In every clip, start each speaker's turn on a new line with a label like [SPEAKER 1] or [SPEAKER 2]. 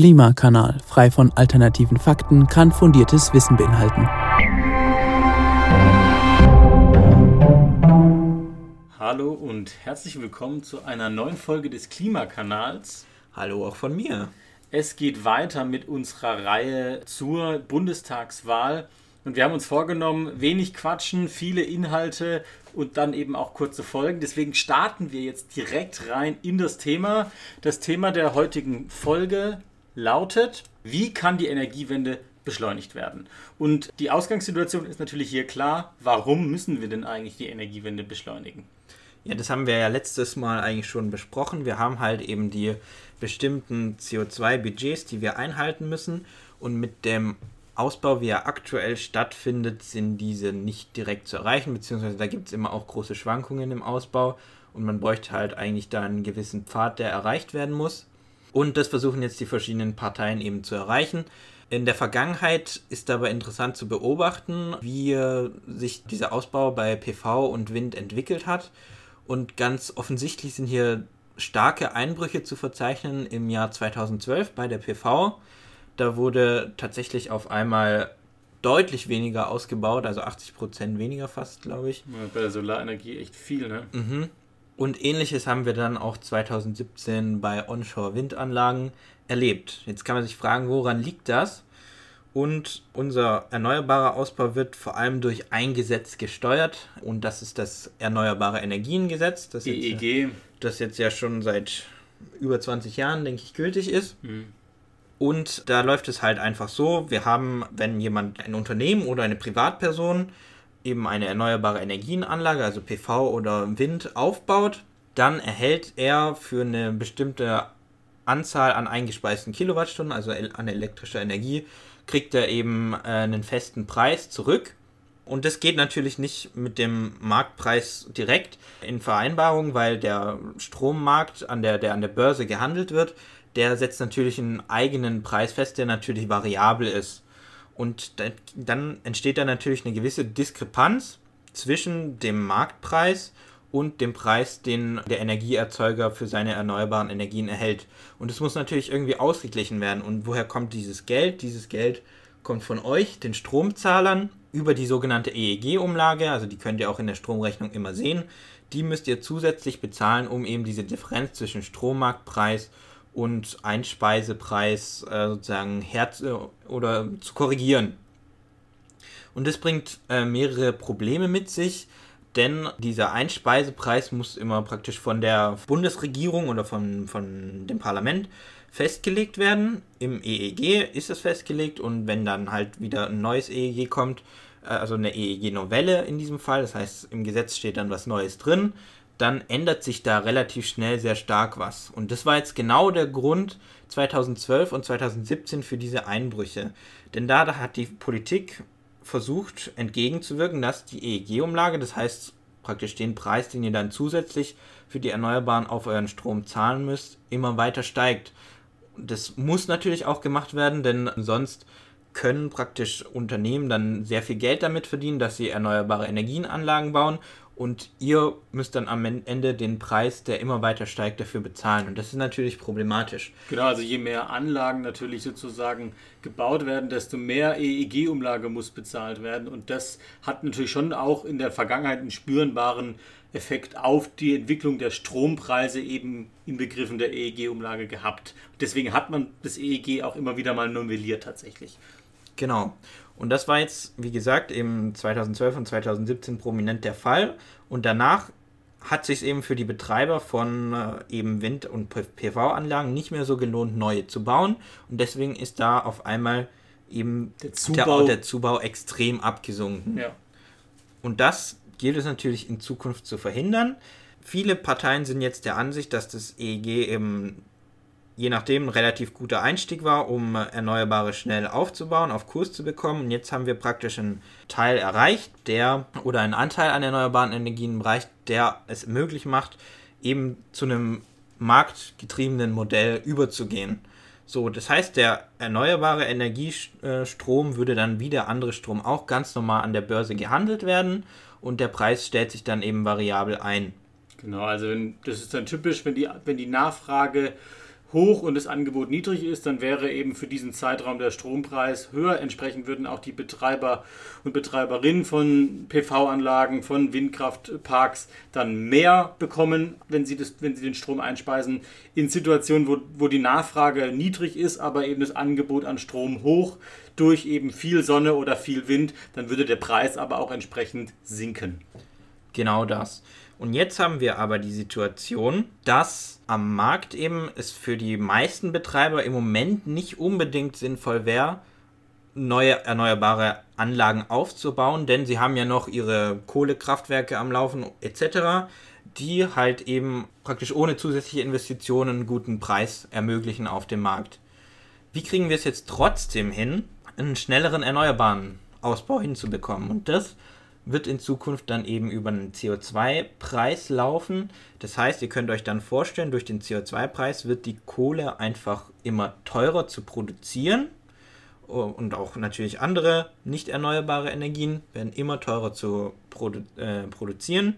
[SPEAKER 1] Klimakanal, frei von alternativen Fakten, kann fundiertes Wissen beinhalten.
[SPEAKER 2] Hallo und herzlich willkommen zu einer neuen Folge des Klimakanals.
[SPEAKER 3] Hallo auch von mir.
[SPEAKER 2] Es geht weiter mit unserer Reihe zur Bundestagswahl. Und wir haben uns vorgenommen, wenig quatschen, viele Inhalte und dann eben auch kurze Folgen. Deswegen starten wir jetzt direkt rein in das Thema. Das Thema der heutigen Folge lautet, wie kann die Energiewende beschleunigt werden? Und die Ausgangssituation ist natürlich hier klar, warum müssen wir denn eigentlich die Energiewende beschleunigen?
[SPEAKER 3] Ja, das haben wir ja letztes Mal eigentlich schon besprochen. Wir haben halt eben die bestimmten CO2-Budgets, die wir einhalten müssen. Und mit dem Ausbau, wie er aktuell stattfindet, sind diese nicht direkt zu erreichen, beziehungsweise da gibt es immer auch große Schwankungen im Ausbau und man bräuchte halt eigentlich da einen gewissen Pfad, der erreicht werden muss. Und das versuchen jetzt die verschiedenen Parteien eben zu erreichen. In der Vergangenheit ist dabei interessant zu beobachten, wie sich dieser Ausbau bei PV und Wind entwickelt hat. Und ganz offensichtlich sind hier starke Einbrüche zu verzeichnen im Jahr 2012 bei der PV. Da wurde tatsächlich auf einmal deutlich weniger ausgebaut, also 80 Prozent weniger fast, glaube ich.
[SPEAKER 2] Bei der Solarenergie echt viel, ne?
[SPEAKER 3] Mhm. Und ähnliches haben wir dann auch 2017 bei Onshore-Windanlagen erlebt. Jetzt kann man sich fragen, woran liegt das? Und unser erneuerbarer Ausbau wird vor allem durch ein Gesetz gesteuert. Und das ist das Erneuerbare Energiengesetz. Das
[SPEAKER 2] EEG. Jetzt,
[SPEAKER 3] das jetzt ja schon seit über 20 Jahren, denke ich, gültig ist. Mhm. Und da läuft es halt einfach so, wir haben, wenn jemand ein Unternehmen oder eine Privatperson eben eine erneuerbare Energienanlage, also PV oder Wind, aufbaut, dann erhält er für eine bestimmte Anzahl an eingespeisten Kilowattstunden, also an elektrischer Energie, kriegt er eben äh, einen festen Preis zurück. Und das geht natürlich nicht mit dem Marktpreis direkt in Vereinbarung, weil der Strommarkt, an der, der an der Börse gehandelt wird, der setzt natürlich einen eigenen Preis fest, der natürlich variabel ist. Und dann entsteht da natürlich eine gewisse Diskrepanz zwischen dem Marktpreis und dem Preis, den der Energieerzeuger für seine erneuerbaren Energien erhält. Und es muss natürlich irgendwie ausgeglichen werden. Und woher kommt dieses Geld? Dieses Geld kommt von euch, den Stromzahlern, über die sogenannte EEG-Umlage. Also die könnt ihr auch in der Stromrechnung immer sehen. Die müsst ihr zusätzlich bezahlen, um eben diese Differenz zwischen Strommarktpreis und und Einspeisepreis äh, sozusagen herz äh, oder zu korrigieren. Und das bringt äh, mehrere Probleme mit sich, denn dieser Einspeisepreis muss immer praktisch von der Bundesregierung oder von, von dem Parlament festgelegt werden. Im EEG ist es festgelegt und wenn dann halt wieder ein neues EEG kommt, äh, also eine EEG-Novelle in diesem Fall, das heißt im Gesetz steht dann was Neues drin, dann ändert sich da relativ schnell sehr stark was. Und das war jetzt genau der Grund 2012 und 2017 für diese Einbrüche. Denn da hat die Politik versucht entgegenzuwirken, dass die EEG-Umlage, das heißt praktisch den Preis, den ihr dann zusätzlich für die Erneuerbaren auf euren Strom zahlen müsst, immer weiter steigt. Das muss natürlich auch gemacht werden, denn sonst können praktisch Unternehmen dann sehr viel Geld damit verdienen, dass sie erneuerbare Energienanlagen bauen und ihr müsst dann am Ende den Preis, der immer weiter steigt, dafür bezahlen. Und das ist natürlich problematisch.
[SPEAKER 2] Genau, also je mehr Anlagen natürlich sozusagen gebaut werden, desto mehr EEG-Umlage muss bezahlt werden. Und das hat natürlich schon auch in der Vergangenheit einen spürbaren Effekt auf die Entwicklung der Strompreise eben in Begriffen der EEG-Umlage gehabt. Deswegen hat man das EEG auch immer wieder mal novelliert tatsächlich.
[SPEAKER 3] Genau. Und das war jetzt, wie gesagt, eben 2012 und 2017 prominent der Fall. Und danach hat sich eben für die Betreiber von äh, eben Wind- und PV-Anlagen nicht mehr so gelohnt, neue zu bauen. Und deswegen ist da auf einmal eben der Zubau, der, der Zubau extrem abgesunken. Ja. Und das gilt es natürlich in Zukunft zu verhindern. Viele Parteien sind jetzt der Ansicht, dass das EEG eben je nachdem ein relativ guter Einstieg war, um Erneuerbare schnell aufzubauen, auf Kurs zu bekommen. Und jetzt haben wir praktisch einen Teil erreicht, der oder einen Anteil an erneuerbaren Energien erreicht, der es möglich macht, eben zu einem marktgetriebenen Modell überzugehen. So, das heißt, der erneuerbare Energiestrom würde dann wie der andere Strom auch ganz normal an der Börse gehandelt werden und der Preis stellt sich dann eben variabel ein.
[SPEAKER 2] Genau, also das ist dann typisch, wenn die, wenn die Nachfrage hoch und das Angebot niedrig ist, dann wäre eben für diesen Zeitraum der Strompreis höher. Entsprechend würden auch die Betreiber und Betreiberinnen von PV-Anlagen, von Windkraftparks dann mehr bekommen, wenn sie, das, wenn sie den Strom einspeisen. In Situationen, wo, wo die Nachfrage niedrig ist, aber eben das Angebot an Strom hoch durch eben viel Sonne oder viel Wind, dann würde der Preis aber auch entsprechend sinken.
[SPEAKER 3] Genau das. Und jetzt haben wir aber die Situation, dass am Markt eben es für die meisten Betreiber im Moment nicht unbedingt sinnvoll wäre, neue erneuerbare Anlagen aufzubauen, denn sie haben ja noch ihre Kohlekraftwerke am Laufen etc., die halt eben praktisch ohne zusätzliche Investitionen einen guten Preis ermöglichen auf dem Markt. Wie kriegen wir es jetzt trotzdem hin, einen schnelleren erneuerbaren Ausbau hinzubekommen? Und das wird in Zukunft dann eben über einen CO2-Preis laufen. Das heißt, ihr könnt euch dann vorstellen, durch den CO2-Preis wird die Kohle einfach immer teurer zu produzieren und auch natürlich andere nicht erneuerbare Energien werden immer teurer zu produ äh, produzieren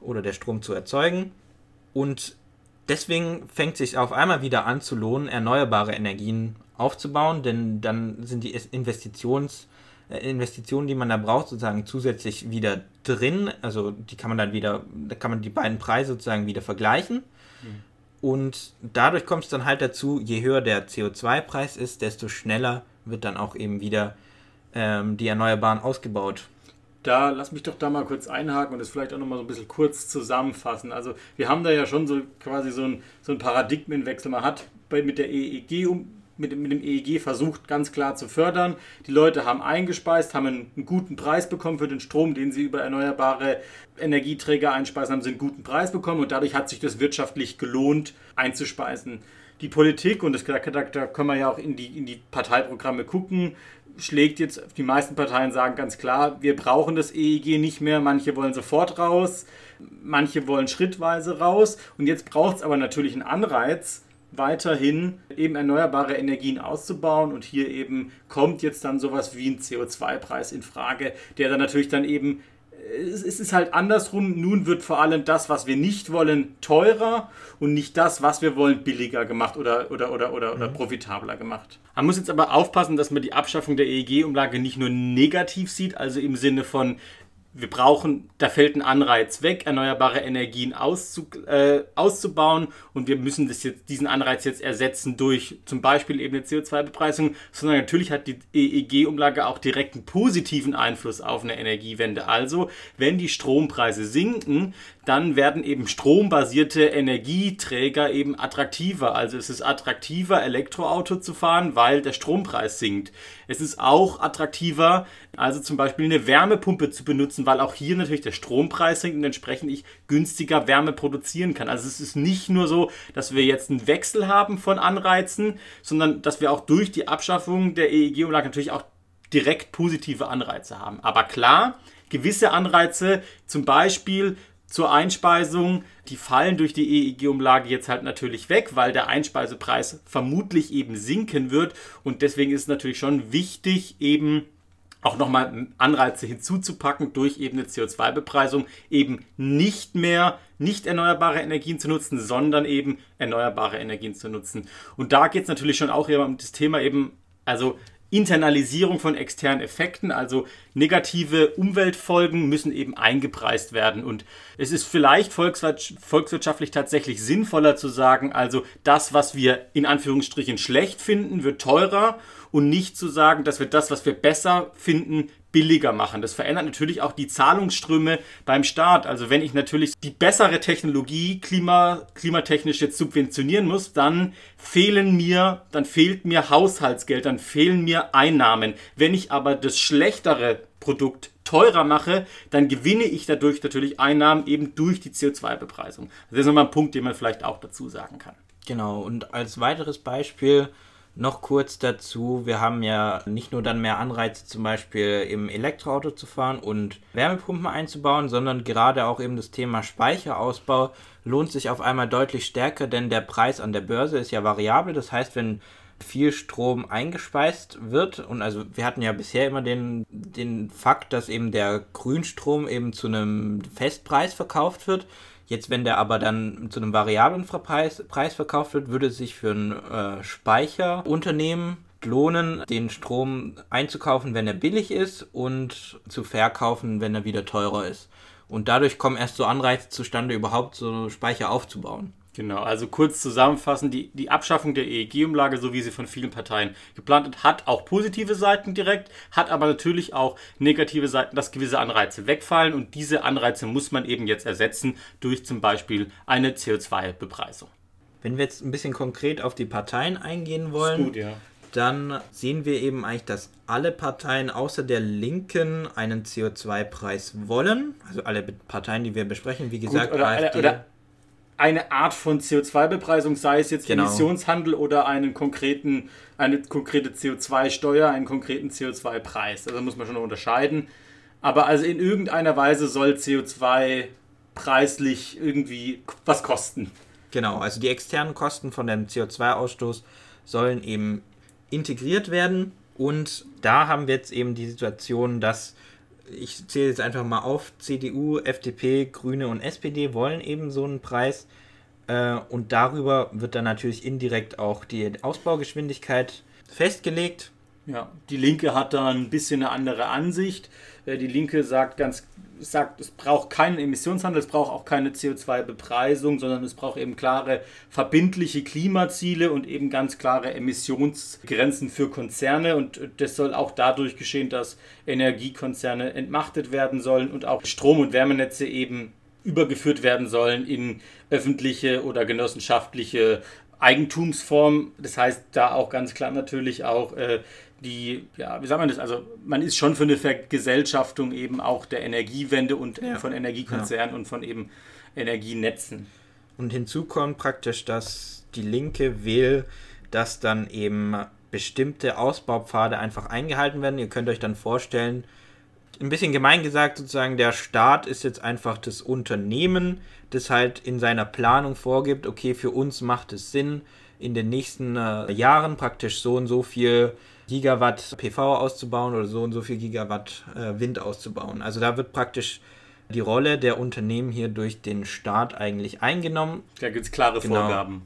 [SPEAKER 3] oder der Strom zu erzeugen. Und deswegen fängt sich auf einmal wieder an zu lohnen, erneuerbare Energien aufzubauen, denn dann sind die Investitions- Investitionen, die man da braucht, sozusagen zusätzlich wieder drin. Also die kann man dann wieder, da kann man die beiden Preise sozusagen wieder vergleichen. Mhm. Und dadurch kommt es dann halt dazu, je höher der CO2-Preis ist, desto schneller wird dann auch eben wieder ähm, die Erneuerbaren ausgebaut.
[SPEAKER 2] Da lass mich doch da mal kurz einhaken und das vielleicht auch nochmal so ein bisschen kurz zusammenfassen. Also wir haben da ja schon so quasi so ein, so ein Paradigmenwechsel. Man hat bei, mit der EEG um, mit, mit dem EEG versucht, ganz klar zu fördern. Die Leute haben eingespeist, haben einen, einen, guten Preis bekommen für den Strom, den sie über erneuerbare Energieträger einspeisen, haben sie einen guten Preis bekommen und dadurch hat sich das wirtschaftlich gelohnt, einzuspeisen. Die Politik, und das, da, da können wir ja auch in die, in die Parteiprogramme gucken, schlägt jetzt, die meisten Parteien sagen ganz klar, wir brauchen das EEG nicht mehr, manche wollen sofort raus, manche wollen schrittweise raus und jetzt braucht es aber natürlich einen Anreiz, weiterhin eben erneuerbare Energien auszubauen und hier eben kommt jetzt dann sowas wie ein CO2-Preis in Frage, der dann natürlich dann eben es ist halt andersrum. Nun wird vor allem das, was wir nicht wollen, teurer und nicht das, was wir wollen, billiger gemacht oder, oder, oder, oder, mhm. oder profitabler gemacht. Man muss jetzt aber aufpassen, dass man die Abschaffung der EEG-Umlage nicht nur negativ sieht, also im Sinne von, wir brauchen, da fällt ein Anreiz weg, erneuerbare Energien auszu, äh, auszubauen und wir müssen das jetzt, diesen Anreiz jetzt ersetzen durch zum Beispiel eben eine CO2-Bepreisung, sondern natürlich hat die EEG-Umlage auch direkt einen positiven Einfluss auf eine Energiewende. Also, wenn die Strompreise sinken, dann werden eben strombasierte Energieträger eben attraktiver. Also es ist attraktiver, Elektroauto zu fahren, weil der Strompreis sinkt. Es ist auch attraktiver, also zum Beispiel eine Wärmepumpe zu benutzen, weil auch hier natürlich der Strompreis sinkt und entsprechend ich günstiger Wärme produzieren kann. Also es ist nicht nur so, dass wir jetzt einen Wechsel haben von Anreizen, sondern dass wir auch durch die Abschaffung der EEG-Umlage natürlich auch direkt positive Anreize haben. Aber klar, gewisse Anreize, zum Beispiel zur Einspeisung, die fallen durch die EEG-Umlage jetzt halt natürlich weg, weil der Einspeisepreis vermutlich eben sinken wird. Und deswegen ist es natürlich schon wichtig, eben auch nochmal Anreize hinzuzupacken durch eben eine CO2-Bepreisung, eben nicht mehr nicht erneuerbare Energien zu nutzen, sondern eben erneuerbare Energien zu nutzen. Und da geht es natürlich schon auch um das Thema eben, also Internalisierung von externen Effekten, also negative Umweltfolgen müssen eben eingepreist werden. Und es ist vielleicht volkswirtschaftlich tatsächlich sinnvoller zu sagen, also das, was wir in Anführungsstrichen schlecht finden, wird teurer und nicht zu sagen, dass wir das, was wir besser finden, billiger machen. Das verändert natürlich auch die Zahlungsströme beim Staat. Also wenn ich natürlich die bessere Technologie klima, klimatechnisch jetzt subventionieren muss, dann fehlen mir, dann fehlt mir Haushaltsgeld, dann fehlen mir Einnahmen. Wenn ich aber das schlechtere Produkt teurer mache, dann gewinne ich dadurch natürlich Einnahmen eben durch die CO2-Bepreisung. Das ist nochmal ein Punkt, den man vielleicht auch dazu sagen kann.
[SPEAKER 3] Genau, und als weiteres Beispiel noch kurz dazu, wir haben ja nicht nur dann mehr Anreize, zum Beispiel im Elektroauto zu fahren und Wärmepumpen einzubauen, sondern gerade auch eben das Thema Speicherausbau lohnt sich auf einmal deutlich stärker, denn der Preis an der Börse ist ja variabel. Das heißt, wenn viel Strom eingespeist wird. Und also wir hatten ja bisher immer den, den Fakt, dass eben der Grünstrom eben zu einem Festpreis verkauft wird. Jetzt, wenn der aber dann zu einem variablen Preis, Preis verkauft wird, würde es sich für ein äh, Speicherunternehmen lohnen, den Strom einzukaufen, wenn er billig ist und zu verkaufen, wenn er wieder teurer ist. Und dadurch kommen erst so Anreize zustande, überhaupt so Speicher aufzubauen.
[SPEAKER 2] Genau, also kurz zusammenfassend, die, die Abschaffung der EEG-Umlage, so wie sie von vielen Parteien geplant wird, hat auch positive Seiten direkt, hat aber natürlich auch negative Seiten, dass gewisse Anreize wegfallen und diese Anreize muss man eben jetzt ersetzen durch zum Beispiel eine CO2-Bepreisung.
[SPEAKER 3] Wenn wir jetzt ein bisschen konkret auf die Parteien eingehen wollen, gut, ja. dann sehen wir eben eigentlich, dass alle Parteien außer der Linken einen CO2-Preis wollen. Also alle Parteien, die wir besprechen, wie gesagt,
[SPEAKER 2] gut, oder, AfD. Oder eine Art von CO2-Bepreisung, sei es jetzt genau. Emissionshandel oder einen konkreten, eine konkrete CO2-Steuer, einen konkreten CO2-Preis. Also muss man schon noch unterscheiden. Aber also in irgendeiner Weise soll CO2 preislich irgendwie was kosten.
[SPEAKER 3] Genau, also die externen Kosten von dem CO2-Ausstoß sollen eben integriert werden. Und da haben wir jetzt eben die Situation, dass ich zähle jetzt einfach mal auf, CDU, FDP, Grüne und SPD wollen eben so einen Preis. Äh, und darüber wird dann natürlich indirekt auch die Ausbaugeschwindigkeit festgelegt.
[SPEAKER 2] Ja, die Linke hat da ein bisschen eine andere Ansicht. Äh, die Linke sagt ganz sagt, es braucht keinen Emissionshandel, es braucht auch keine CO2-Bepreisung, sondern es braucht eben klare verbindliche Klimaziele und eben ganz klare Emissionsgrenzen für Konzerne. Und das soll auch dadurch geschehen, dass Energiekonzerne entmachtet werden sollen und auch Strom- und Wärmenetze eben übergeführt werden sollen in öffentliche oder genossenschaftliche Eigentumsform. Das heißt, da auch ganz klar natürlich auch äh, die, ja, wie sagt man das? Also, man ist schon für eine Vergesellschaftung eben auch der Energiewende und ja. von Energiekonzernen ja. und von eben Energienetzen.
[SPEAKER 3] Und hinzu kommt praktisch, dass die Linke will, dass dann eben bestimmte Ausbaupfade einfach eingehalten werden. Ihr könnt euch dann vorstellen, ein bisschen gemein gesagt, sozusagen, der Staat ist jetzt einfach das Unternehmen, das halt in seiner Planung vorgibt, okay, für uns macht es Sinn, in den nächsten äh, Jahren praktisch so und so viel Gigawatt PV auszubauen oder so und so viel Gigawatt äh, Wind auszubauen. Also da wird praktisch die Rolle der Unternehmen hier durch den Staat eigentlich eingenommen.
[SPEAKER 2] Da gibt es klare genau. Vorgaben.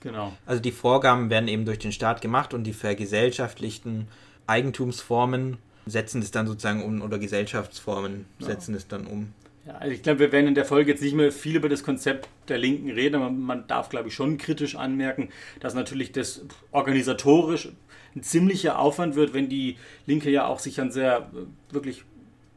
[SPEAKER 3] Genau. Also die Vorgaben werden eben durch den Staat gemacht und die vergesellschaftlichten Eigentumsformen setzen es dann sozusagen um oder Gesellschaftsformen ja. setzen es dann um.
[SPEAKER 2] Ja, also ich glaube, wir werden in der Folge jetzt nicht mehr viel über das Konzept der Linken reden, aber man darf, glaube ich, schon kritisch anmerken, dass natürlich das organisatorisch ein ziemlicher Aufwand wird, wenn die Linke ja auch sich an sehr äh, wirklich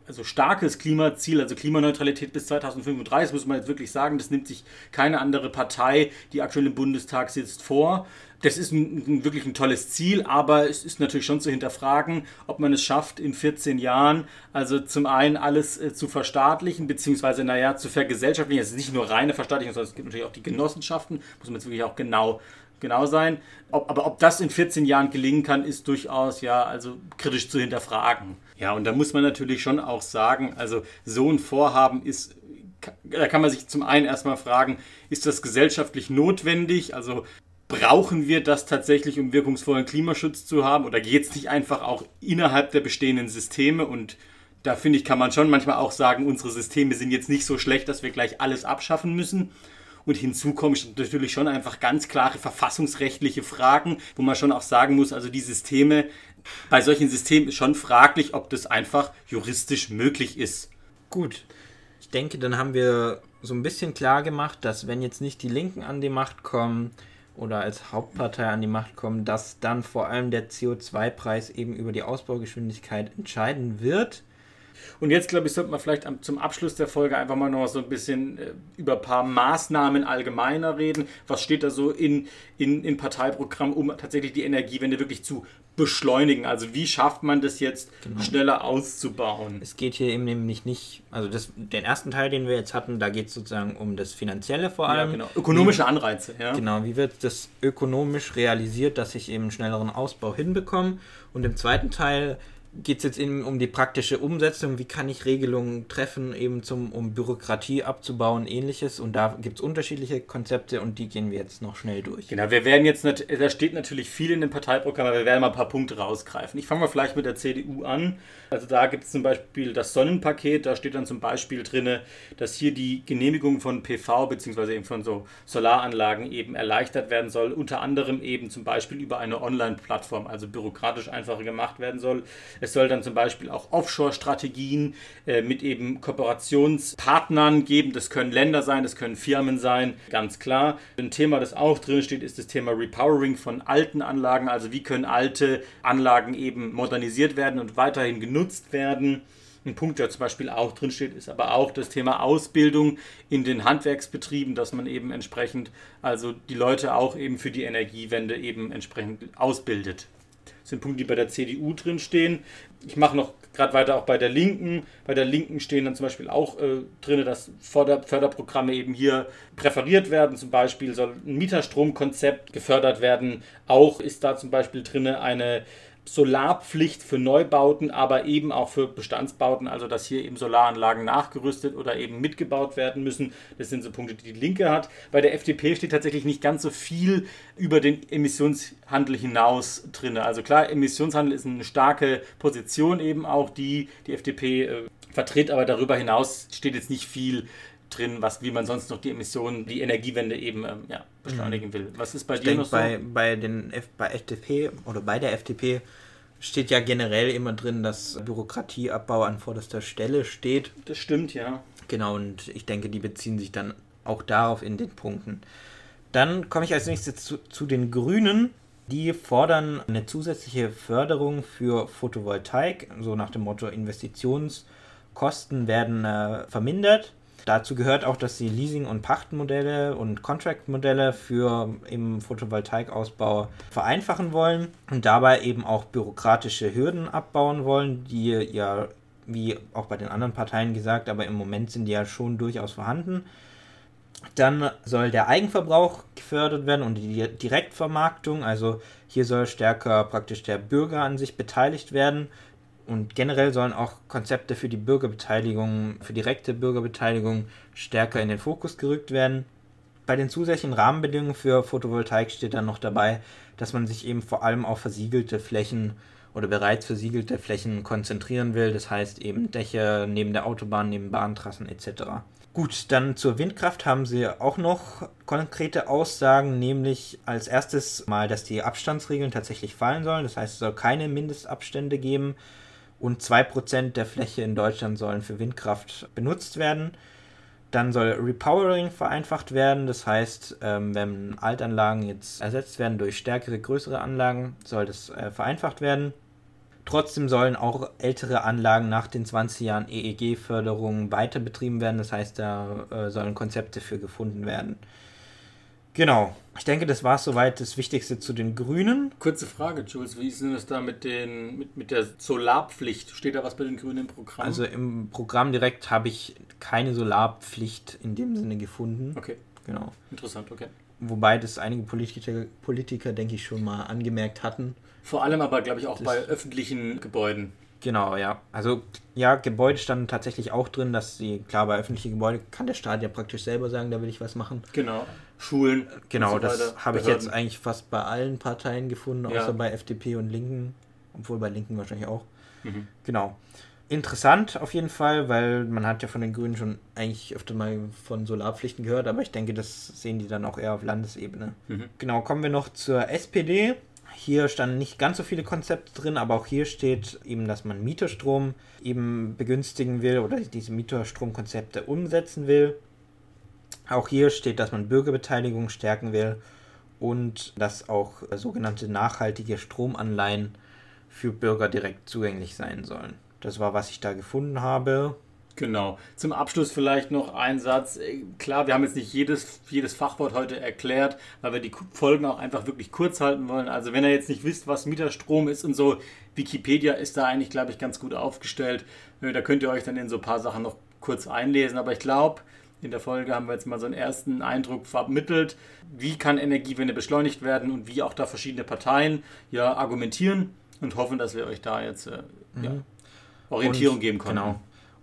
[SPEAKER 2] also starkes Klimaziel, also Klimaneutralität bis 2035, muss man jetzt wirklich sagen, das nimmt sich keine andere Partei, die aktuell im Bundestag sitzt, vor. Das ist ein, ein, wirklich ein tolles Ziel, aber es ist natürlich schon zu hinterfragen, ob man es schafft, in 14 Jahren, also zum einen alles äh, zu verstaatlichen, beziehungsweise, naja, zu vergesellschaftlichen. Es ist nicht nur reine Verstaatlichung, sondern es gibt natürlich auch die Genossenschaften, muss man jetzt wirklich auch genau genau sein. Ob, aber ob das in 14 Jahren gelingen kann, ist durchaus ja also kritisch zu hinterfragen. Ja, und da muss man natürlich schon auch sagen, also so ein Vorhaben ist, da kann man sich zum einen erstmal fragen, ist das gesellschaftlich notwendig? Also brauchen wir das tatsächlich, um wirkungsvollen Klimaschutz zu haben? Oder geht es nicht einfach auch innerhalb der bestehenden Systeme? Und da finde ich, kann man schon manchmal auch sagen, unsere Systeme sind jetzt nicht so schlecht, dass wir gleich alles abschaffen müssen. Und hinzu kommen natürlich schon einfach ganz klare verfassungsrechtliche Fragen, wo man schon auch sagen muss, also die Systeme, bei solchen Systemen ist schon fraglich, ob das einfach juristisch möglich ist.
[SPEAKER 3] Gut. Ich denke, dann haben wir so ein bisschen klar gemacht, dass wenn jetzt nicht die Linken an die Macht kommen oder als Hauptpartei an die Macht kommen, dass dann vor allem der CO2-Preis eben über die Ausbaugeschwindigkeit entscheiden wird.
[SPEAKER 2] Und jetzt, glaube ich, sollte man vielleicht zum Abschluss der Folge einfach mal noch so ein bisschen äh, über ein paar Maßnahmen allgemeiner reden. Was steht da so in, in, in Parteiprogramm, um tatsächlich die Energiewende wirklich zu beschleunigen? Also wie schafft man das jetzt genau. schneller auszubauen?
[SPEAKER 3] Es geht hier eben nämlich nicht, also das, den ersten Teil, den wir jetzt hatten, da geht es sozusagen um das Finanzielle vor allem. Ja,
[SPEAKER 2] genau. Ökonomische Anreize, ja.
[SPEAKER 3] Genau, wie wird das ökonomisch realisiert, dass ich eben einen schnelleren Ausbau hinbekomme? Und im zweiten Teil geht es jetzt eben um die praktische Umsetzung. Wie kann ich Regelungen treffen, eben zum, um Bürokratie abzubauen, ähnliches. Und da gibt es unterschiedliche Konzepte und die gehen wir jetzt noch schnell durch.
[SPEAKER 2] Genau, wir werden jetzt, da steht natürlich viel in dem Parteiprogramm, aber wir werden mal ein paar Punkte rausgreifen. Ich fange mal vielleicht mit der CDU an. Also da gibt es zum Beispiel das Sonnenpaket, da steht dann zum Beispiel drin, dass hier die Genehmigung von PV bzw. eben von so Solaranlagen eben erleichtert werden soll, unter anderem eben zum Beispiel über eine Online-Plattform, also bürokratisch einfacher gemacht werden soll. Es soll dann zum Beispiel auch Offshore-Strategien äh, mit eben Kooperationspartnern geben. Das können Länder sein, das können Firmen sein, ganz klar. Ein Thema, das auch drin steht, ist das Thema Repowering von alten Anlagen. Also wie können alte Anlagen eben modernisiert werden und weiterhin genutzt werden. Ein Punkt, der zum Beispiel auch drin steht, ist aber auch das Thema Ausbildung in den Handwerksbetrieben, dass man eben entsprechend, also die Leute auch eben für die Energiewende eben entsprechend ausbildet. Sind Punkte, die bei der CDU drin stehen. Ich mache noch gerade weiter auch bei der Linken. Bei der Linken stehen dann zum Beispiel auch äh, drin, dass Förder Förderprogramme eben hier präferiert werden. Zum Beispiel soll ein Mieterstromkonzept gefördert werden. Auch ist da zum Beispiel drin eine Solarpflicht für Neubauten, aber eben auch für Bestandsbauten, also dass hier eben Solaranlagen nachgerüstet oder eben mitgebaut werden müssen. Das sind so Punkte, die die Linke hat. Bei der FDP steht tatsächlich nicht ganz so viel über den Emissionshandel hinaus drin. Also klar, Emissionshandel ist eine starke Position eben auch, die die FDP äh, vertritt, aber darüber hinaus steht jetzt nicht viel drin, was, wie man sonst noch die Emissionen, die Energiewende eben ähm, ja, beschleunigen mhm. will. Was ist bei ich dir noch so?
[SPEAKER 3] Bei, bei, den F, bei FDP oder bei der FDP steht ja generell immer drin, dass Bürokratieabbau an vorderster Stelle steht.
[SPEAKER 2] Das stimmt, ja.
[SPEAKER 3] Genau, und ich denke, die beziehen sich dann auch darauf in den Punkten. Dann komme ich als nächstes zu, zu den Grünen. Die fordern eine zusätzliche Förderung für Photovoltaik, so nach dem Motto Investitionskosten werden äh, vermindert. Dazu gehört auch, dass sie Leasing- und Pachtmodelle und Contract-Modelle für im Photovoltaikausbau vereinfachen wollen und dabei eben auch bürokratische Hürden abbauen wollen, die ja, wie auch bei den anderen Parteien gesagt, aber im Moment sind die ja schon durchaus vorhanden. Dann soll der Eigenverbrauch gefördert werden und die Direktvermarktung, also hier soll stärker praktisch der Bürger an sich beteiligt werden und generell sollen auch Konzepte für die Bürgerbeteiligung, für direkte Bürgerbeteiligung stärker in den Fokus gerückt werden. Bei den zusätzlichen Rahmenbedingungen für Photovoltaik steht dann noch dabei, dass man sich eben vor allem auf versiegelte Flächen oder bereits versiegelte Flächen konzentrieren will. Das heißt eben Dächer neben der Autobahn, neben Bahntrassen etc. Gut, dann zur Windkraft haben sie auch noch konkrete Aussagen, nämlich als erstes mal, dass die Abstandsregeln tatsächlich fallen sollen. Das heißt, es soll keine Mindestabstände geben und 2% der Fläche in Deutschland sollen für Windkraft benutzt werden. Dann soll Repowering vereinfacht werden, das heißt, ähm, wenn Altanlagen jetzt ersetzt werden durch stärkere, größere Anlagen, soll das äh, vereinfacht werden. Trotzdem sollen auch ältere Anlagen nach den 20 Jahren EEG-Förderung weiter betrieben werden, das heißt, da äh, sollen Konzepte für gefunden werden. Genau. Ich denke, das war soweit das Wichtigste zu den Grünen.
[SPEAKER 2] Kurze Frage, Jules. Wie ist denn das da mit, den, mit, mit der Solarpflicht? Steht da was bei den Grünen im Programm?
[SPEAKER 3] Also im Programm direkt habe ich keine Solarpflicht in dem Sinne gefunden.
[SPEAKER 2] Okay. Genau. Interessant, okay.
[SPEAKER 3] Wobei das einige Politiker, Politiker, denke ich, schon mal angemerkt hatten.
[SPEAKER 2] Vor allem aber, glaube ich, auch das bei öffentlichen Gebäuden.
[SPEAKER 3] Genau, ja. Also ja, Gebäude standen tatsächlich auch drin, dass sie, klar, bei öffentlichen Gebäuden kann der Staat ja praktisch selber sagen, da will ich was machen.
[SPEAKER 2] Genau. Schulen.
[SPEAKER 3] Genau, so das habe ich jetzt eigentlich fast bei allen Parteien gefunden, außer ja. bei FDP und Linken. Obwohl bei Linken wahrscheinlich auch. Mhm. Genau. Interessant auf jeden Fall, weil man hat ja von den Grünen schon eigentlich öfter mal von Solarpflichten gehört, aber ich denke, das sehen die dann auch eher auf Landesebene. Mhm. Genau, kommen wir noch zur SPD. Hier standen nicht ganz so viele Konzepte drin, aber auch hier steht eben, dass man Mieterstrom eben begünstigen will oder diese Mieterstromkonzepte umsetzen will. Auch hier steht, dass man Bürgerbeteiligung stärken will und dass auch sogenannte nachhaltige Stromanleihen für Bürger direkt zugänglich sein sollen. Das war, was ich da gefunden habe.
[SPEAKER 2] Genau. Zum Abschluss vielleicht noch ein Satz. Klar, wir haben jetzt nicht jedes, jedes Fachwort heute erklärt, weil wir die Folgen auch einfach wirklich kurz halten wollen. Also wenn ihr jetzt nicht wisst, was Mieterstrom ist und so, Wikipedia ist da eigentlich, glaube ich, ganz gut aufgestellt. Äh, da könnt ihr euch dann in so ein paar Sachen noch kurz einlesen. Aber ich glaube, in der Folge haben wir jetzt mal so einen ersten Eindruck vermittelt, wie kann Energiewende beschleunigt werden und wie auch da verschiedene Parteien ja argumentieren. Und hoffen, dass wir euch da jetzt äh, mhm. ja, Orientierung und, geben können. Genau.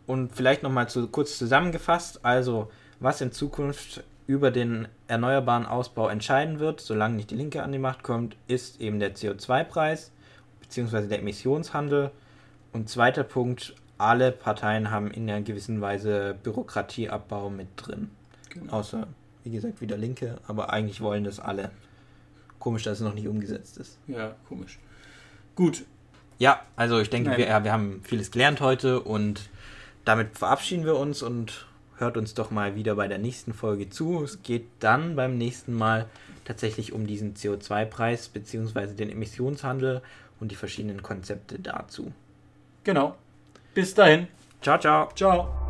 [SPEAKER 3] Und vielleicht nochmal zu, kurz zusammengefasst, also was in Zukunft über den erneuerbaren Ausbau entscheiden wird, solange nicht die Linke an die Macht kommt, ist eben der CO2-Preis bzw. der Emissionshandel. Und zweiter Punkt, alle Parteien haben in einer gewissen Weise Bürokratieabbau mit drin. Genau. Außer, wie gesagt, wieder Linke, aber eigentlich wollen das alle. Komisch, dass es noch nicht umgesetzt ist.
[SPEAKER 2] Ja, komisch. Gut.
[SPEAKER 3] Ja, also ich denke, wir, ja, wir haben vieles gelernt heute und damit verabschieden wir uns und hört uns doch mal wieder bei der nächsten Folge zu. Es geht dann beim nächsten Mal tatsächlich um diesen CO2-Preis bzw. den Emissionshandel und die verschiedenen Konzepte dazu.
[SPEAKER 2] Genau. Bis dahin.
[SPEAKER 3] Ciao, ciao.
[SPEAKER 2] Ciao.